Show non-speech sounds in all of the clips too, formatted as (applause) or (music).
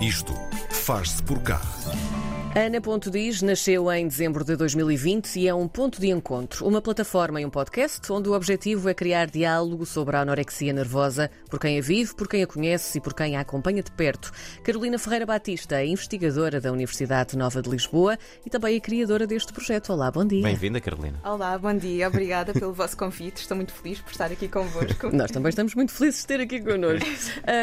Isto faz-se por cá. Ana Ponto Diz nasceu em dezembro de 2020 e é um ponto de encontro, uma plataforma e um podcast onde o objetivo é criar diálogo sobre a anorexia nervosa por quem a vive, por quem a conhece e por quem a acompanha de perto. Carolina Ferreira Batista é investigadora da Universidade Nova de Lisboa e também é criadora deste projeto. Olá, bom dia. Bem-vinda, Carolina. Olá, bom dia. Obrigada pelo vosso convite. Estou muito feliz por estar aqui convosco. Nós também estamos muito felizes de ter aqui connosco. (laughs)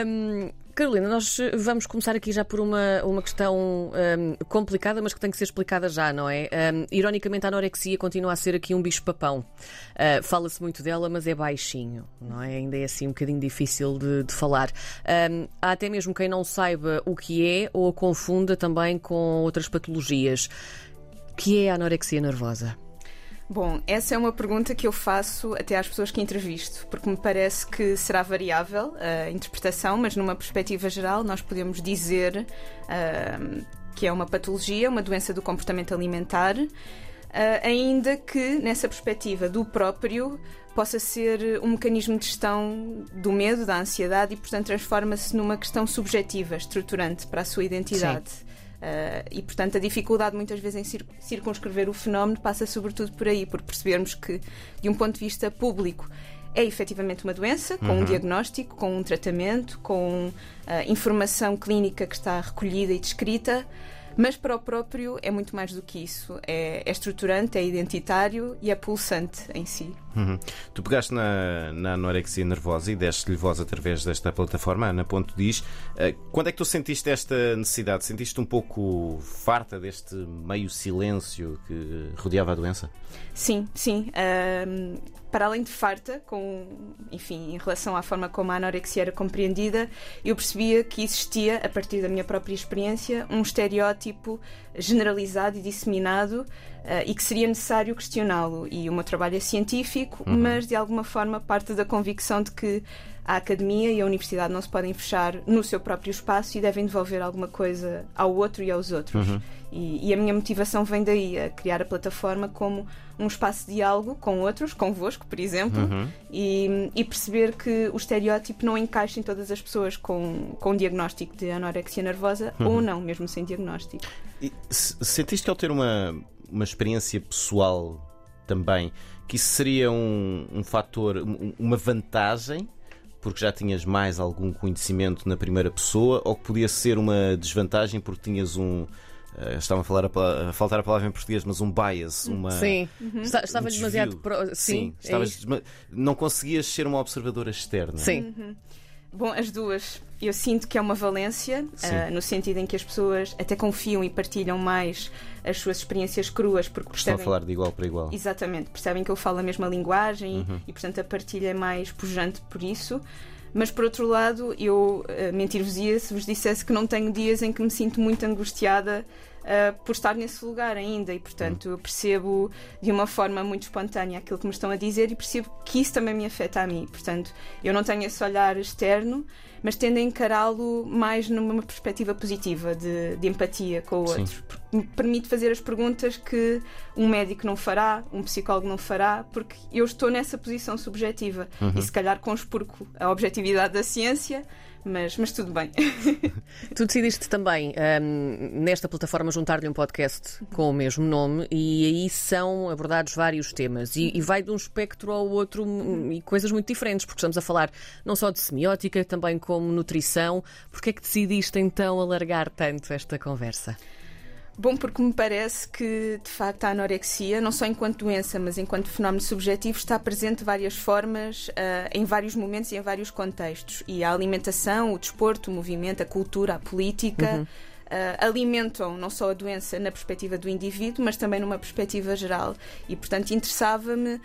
Um, Carolina, nós vamos começar aqui já por uma, uma questão um, complicada, mas que tem que ser explicada já, não é? Um, ironicamente, a anorexia continua a ser aqui um bicho-papão. Uh, Fala-se muito dela, mas é baixinho, não é? Ainda é assim um bocadinho difícil de, de falar. Um, há até mesmo quem não saiba o que é ou a confunda também com outras patologias. O que é a anorexia nervosa? Bom, essa é uma pergunta que eu faço até às pessoas que entrevisto, porque me parece que será variável a interpretação, mas numa perspectiva geral nós podemos dizer uh, que é uma patologia, uma doença do comportamento alimentar, uh, ainda que nessa perspectiva do próprio possa ser um mecanismo de gestão do medo, da ansiedade e, portanto, transforma-se numa questão subjetiva, estruturante para a sua identidade. Sim. Uh, e, portanto, a dificuldade muitas vezes em circunscrever o fenómeno passa sobretudo por aí, por percebermos que, de um ponto de vista público, é efetivamente uma doença, com uhum. um diagnóstico, com um tratamento, com uh, informação clínica que está recolhida e descrita. Mas para o próprio é muito mais do que isso. É, é estruturante, é identitário e é pulsante em si. Uhum. Tu pegaste na, na anorexia nervosa e deste-lhe voz através desta plataforma, Ana Ponto diz. Uh, quando é que tu sentiste esta necessidade? Sentiste um pouco farta deste meio silêncio que rodeava a doença? Sim, sim. Uh, para além de farta, com, enfim, em relação à forma como a anorexia era compreendida, eu percebia que existia, a partir da minha própria experiência, um estereótipo generalizado e disseminado uh, e que seria necessário questioná-lo. E o meu trabalho é científico, uhum. mas de alguma forma parte da convicção de que a academia e a universidade não se podem fechar no seu próprio espaço e devem devolver alguma coisa ao outro e aos outros. Uhum. E, e, a minha motivação vem daí, a criar a plataforma como um espaço de diálogo com outros, convosco, por exemplo, uhum. e, e, perceber que o estereótipo não encaixa em todas as pessoas com, com um diagnóstico de anorexia nervosa uhum. ou não, mesmo sem diagnóstico. E sentiste que ao ter uma, uma experiência pessoal também, que isso seria um, um fator, uma vantagem porque já tinhas mais algum conhecimento na primeira pessoa ou que podia ser uma desvantagem porque tinhas um. Uh, estava a, falar a, a, faltar a palavra em português, mas um bias, uma. Sim, uhum. estava um demasiado. Pro... Sim, Sim é estavas, não conseguias ser uma observadora externa. Sim. Uhum. Bom, as duas. Eu sinto que é uma valência, uh, no sentido em que as pessoas até confiam e partilham mais as suas experiências cruas, porque percebem. Estão a falar de igual para igual. Exatamente, percebem que eu falo a mesma linguagem uhum. e, portanto, a partilha é mais pujante por isso. Mas, por outro lado, eu uh, mentir-vos-ia se vos dissesse que não tenho dias em que me sinto muito angustiada uh, por estar nesse lugar ainda e, portanto, eu percebo de uma forma muito espontânea aquilo que me estão a dizer e percebo que isso também me afeta a mim. Portanto, eu não tenho esse olhar externo, mas tendo a encará-lo mais numa perspectiva positiva de, de empatia com o outro. Porque me permite fazer as perguntas que um médico não fará, um psicólogo não fará, porque eu estou nessa posição subjetiva uhum. e se calhar conspurco a objetividade da ciência mas, mas tudo bem. (laughs) tu decidiste também, um, nesta plataforma, juntar-lhe um podcast com o mesmo nome e aí são abordados vários temas e, e vai de um espectro ao outro e coisas muito diferentes, porque estamos a falar não só de semiótica, também como nutrição. Porquê é que decidiste então alargar tanto esta conversa? Bom, porque me parece que, de facto, a anorexia, não só enquanto doença, mas enquanto fenómeno subjetivo, está presente de várias formas, uh, em vários momentos e em vários contextos. E a alimentação, o desporto, o movimento, a cultura, a política. Uhum. Uh, alimentam não só a doença na perspectiva do indivíduo, mas também numa perspectiva geral. E, portanto, interessava-me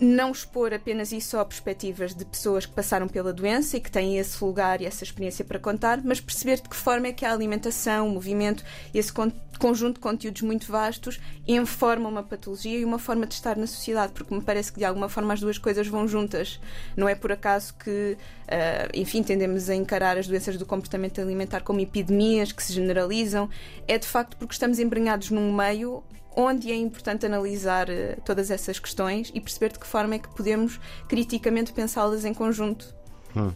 não expor apenas isso a perspectivas de pessoas que passaram pela doença e que têm esse lugar e essa experiência para contar, mas perceber de que forma é que a alimentação, o movimento, esse conjunto de conteúdos muito vastos informam uma patologia e uma forma de estar na sociedade, porque me parece que de alguma forma as duas coisas vão juntas. Não é por acaso que, uh, enfim, tendemos a encarar as doenças do comportamento alimentar como epidemias que se generalizam, é de facto porque estamos embrenhados num meio onde é importante analisar uh, todas essas questões e perceber de que forma é que podemos criticamente pensá-las em conjunto. Hum.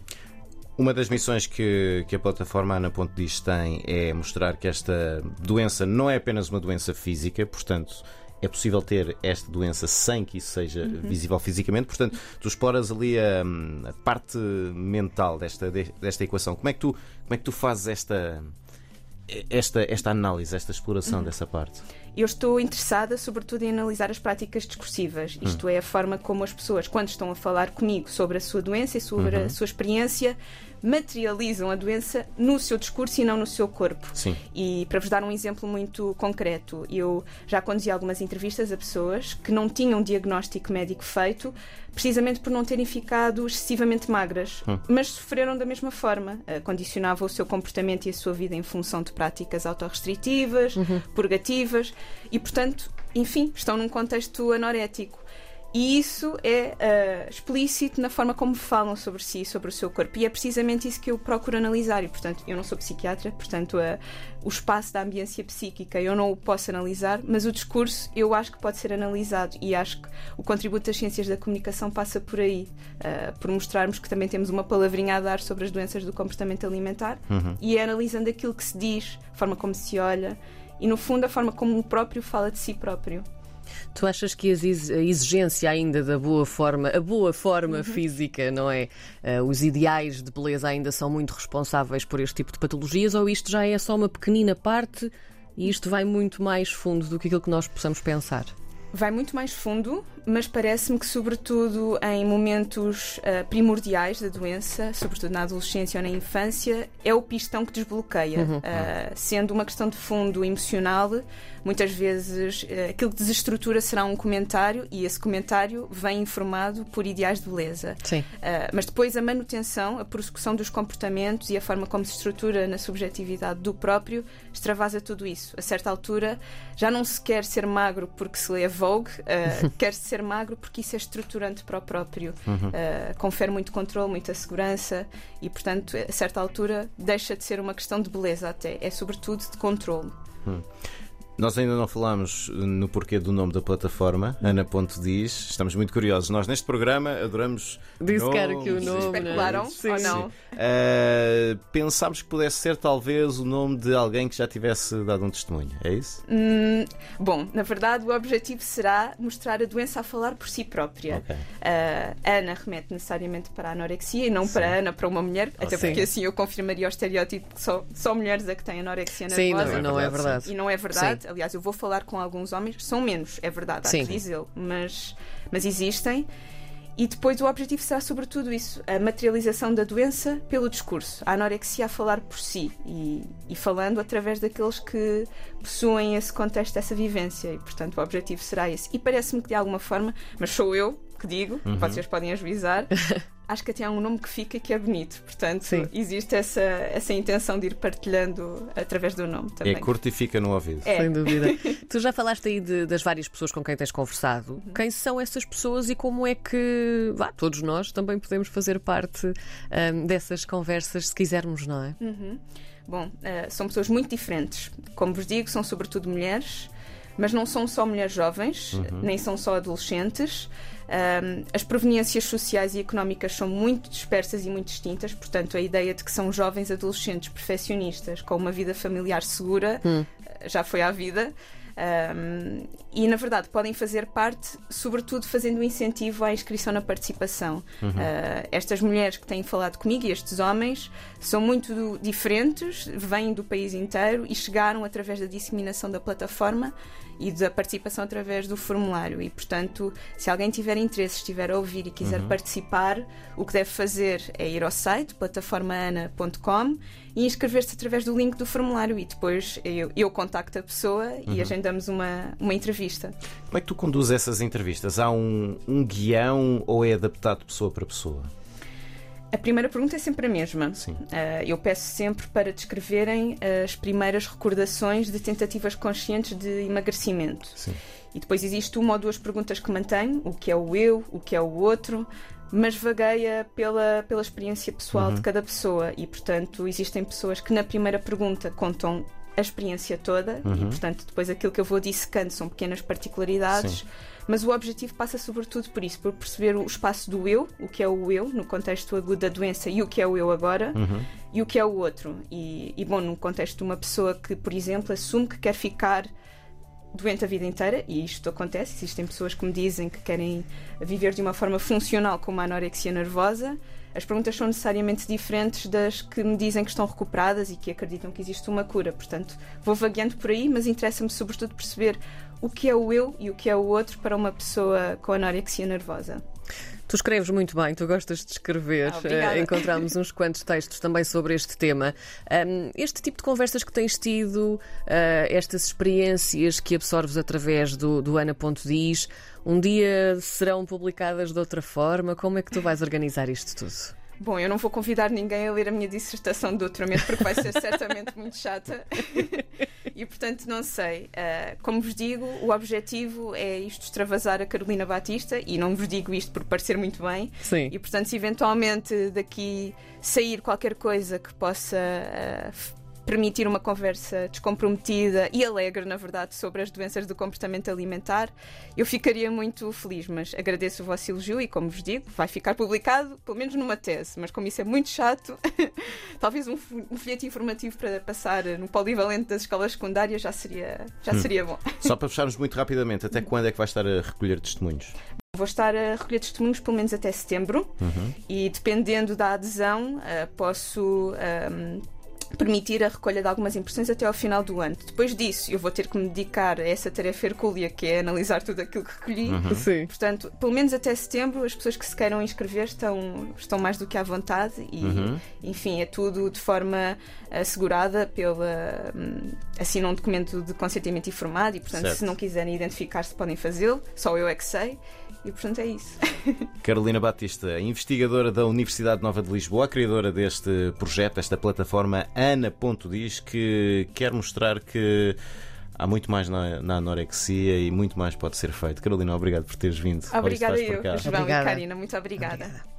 Uma das missões que, que a plataforma Ana Ponte Diz tem é mostrar que esta doença não é apenas uma doença física, portanto. É possível ter esta doença sem que isso seja Uhum. visível fisicamente. Portanto, tu exploras ali a, a parte mental desta, desta equação. Como é que tu, como é que tu fazes esta, esta, esta análise, esta exploração Uhum. dessa parte? Eu estou interessada, sobretudo, em analisar as práticas discursivas. Isto é, a forma como as pessoas, quando estão a falar comigo sobre a sua doença e sobre a sua experiência, materializam a doença no seu discurso e não no seu corpo. Sim. E para vos dar um exemplo muito concreto, eu já conduzi algumas entrevistas a pessoas que não tinham diagnóstico médico feito, precisamente por não terem ficado excessivamente magras, mas sofreram da mesma forma. Eh, Condicionavam o seu comportamento e a sua vida em função de práticas autorrestritivas, purgativas e, portanto, enfim, estão num contexto anorético. E isso é ah, explícito na forma como falam sobre si, sobre o seu corpo. E é precisamente isso que eu procuro analisar. E, portanto, eu não sou psiquiatra, portanto, ah, o espaço da ambiência psíquica eu não o posso analisar, mas o discurso eu acho que pode ser analisado. E acho que o contributo das ciências da comunicação passa por aí, ah, por mostrarmos que também temos uma palavrinha a dar sobre as doenças do comportamento alimentar. E é analisando aquilo que se diz, a forma como se olha e, no fundo, a forma como o próprio fala de si próprio. Tu achas que a exi- a exigência ainda da boa forma, a boa forma Uhum. física, não é? Eh, os ideais de beleza ainda são muito responsáveis por este tipo de patologias ou isto já é só uma pequenina parte e isto vai muito mais fundo do que aquilo que nós possamos pensar? Vai muito mais fundo, mas parece-me que, sobretudo em momentos ah, primordiais da doença, sobretudo na adolescência ou na infância, é o pistão que desbloqueia. Ah, sendo uma questão de fundo emocional, muitas vezes ah, aquilo que desestrutura será um comentário e esse comentário vem informado por ideais de beleza. Uh, mas depois a manutenção, a prossecução dos comportamentos e a forma como se estrutura na subjetividade do próprio extravasa tudo isso. A certa altura já não se quer ser magro porque se lê a Vogue, (laughs) uh, quer-se ser magro porque isso é estruturante para o próprio. Uh, confere muito controle, muita segurança e, portanto, a certa altura deixa de ser uma questão de beleza até. É sobretudo de controle. Nós ainda não falámos no porquê do nome da plataforma, Ana Ponto Diz. Estamos muito curiosos. Nós neste programa adoramos. Disseram nomes, que o nome. Especularam? Sim. ou não? Uh, pensámos que pudesse ser talvez o nome de alguém que já tivesse dado um testemunho, é isso? Hum, bom, na verdade, o objetivo será mostrar a doença a falar por si própria. Ok. Uh, Ana remete necessariamente para a anorexia e não para Ana, para uma mulher, até Sim. porque assim eu confirmaria o estereótipo que só, só mulheres é que têm anorexia Sim, nervosa. não, não é verdade, verdade. E não é verdade. Aliás, eu vou falar com alguns homens, são menos, é verdade, há Sim. que dizê-lo, mas, mas existem. E depois o objetivo será sobretudo isso, a materialização da doença pelo discurso, a anorexia a falar por si e, e falando através daqueles que possuem esse contexto, essa vivência. E portanto o objetivo será esse. E parece-me que de alguma forma, mas sou eu que digo, vocês podem ajuizar, (laughs) acho que até há um nome que fica que é bonito. Portanto, Sim. existe essa, essa intenção de ir partilhando através do nome também. É curto e fica no ouvido. É. Sem dúvida. (laughs) tu já falaste aí de- das várias pessoas com quem tens conversado. Uhum. Quem são essas pessoas e como é que vá, todos nós também podemos fazer parte ahm, dessas conversas, se quisermos, não é? Uhum. Bom, eh, são pessoas muito diferentes. Como vos digo, são sobretudo mulheres, mas não são só mulheres jovens, nem são só adolescentes. Ahm, as proveniências sociais e económicas são muito dispersas e muito distintas, portanto, a ideia de que são jovens adolescentes perfeccionistas com uma vida familiar segura eh, já foi à vida. Ahm, e na verdade podem fazer parte, sobretudo fazendo um incentivo à inscrição na participação. Ah, estas mulheres que têm falado comigo e estes homens são muito do- diferentes, vêm do país inteiro e chegaram através da disseminação da plataforma e da participação através do formulário. E portanto, se alguém tiver interesse, estiver a ouvir e quiser participar, o que deve fazer é ir ao site plataformaana.com e inscrever-se através do link do formulário e depois eu, eu contacto a pessoa e agendamos uma, uma entrevista. Como é que tu conduzes essas entrevistas? Há um, um guião ou é adaptado pessoa para pessoa? A primeira pergunta é sempre a mesma. Sim. Ah, eu peço sempre para descreverem as primeiras recordações de tentativas conscientes de emagrecimento. Sim. E depois existe uma ou duas perguntas que mantenho: o que é o eu, o que é o outro, mas vagueia pela, pela experiência pessoal de cada pessoa. E, portanto, existem pessoas que na primeira pergunta contam a experiência toda e, portanto, depois aquilo que eu vou dissecando são pequenas particularidades. Sim. Mas o objetivo passa sobretudo por isso, por perceber o espaço do eu, o que é o eu no contexto agudo da doença e o que é o eu agora e o que é o outro. E, e, bom, no contexto de uma pessoa que, por exemplo, assume que quer ficar doente a vida inteira, e isto acontece, existem pessoas que me dizem que querem viver de uma forma funcional com uma anorexia nervosa. As perguntas são necessariamente diferentes das que me dizem que estão recuperadas e que acreditam que existe uma cura. Portanto, vou vagueando por aí, mas interessa-me sobretudo perceber o que é o eu e o que é o outro para uma pessoa com anorexia nervosa. Tu escreves muito bem, tu gostas de escrever. Ah. Uh, encontramos uns quantos textos também sobre este tema. Este tipo de conversas que tens tido, uh, estas experiências que absorves através do, do Ana.dis, um dia serão publicadas de outra forma? Como é que tu vais organizar isto tudo? Bom, eu não vou convidar ninguém a ler a minha dissertação de doutoramento porque vai ser certamente muito chata e, portanto, não sei. Uh, como vos digo, o objetivo é isto extravasar a Carolina Batista e não vos digo isto por parecer muito bem. Sim. E, portanto, se eventualmente daqui sair qualquer coisa que possa. Uh, permitir uma conversa descomprometida e alegre, na verdade, sobre as doenças do comportamento alimentar, eu ficaria muito feliz. Mas agradeço o vosso elogio e, como vos digo, vai ficar publicado, pelo menos numa tese. Mas como isso é muito chato, (laughs) talvez um, um folheto informativo para passar no polivalente das escolas secundárias já seria, já Hum. seria bom. Só para fecharmos muito rapidamente, até quando é que vais estar a recolher testemunhos? Vou estar a recolher testemunhos pelo menos até setembro e dependendo da adesão eh, posso ehm, permitir a recolha de algumas impressões até ao final do ano. Depois disso eu vou ter que me dedicar a essa tarefa hercúlea que é analisar tudo aquilo que recolhi. Sim. Portanto, pelo menos até setembro, as pessoas que se queiram inscrever estão, estão mais do que à vontade e, enfim, é tudo de forma assegurada pela. hum, assinam um documento de consentimento informado e, portanto, Certo. se não quiserem identificar-se, podem fazê-lo, só eu é que sei. E, portanto, é isso. (laughs) Carolina Batista, investigadora da Universidade Nova de Lisboa, criadora deste projeto, esta plataforma Ana.diz, que quer mostrar que há muito mais na, na anorexia e muito mais pode ser feito. Carolina, obrigado por teres vindo. Obrigada eu. João Obrigada. e Karina. Muito obrigada. Obrigada.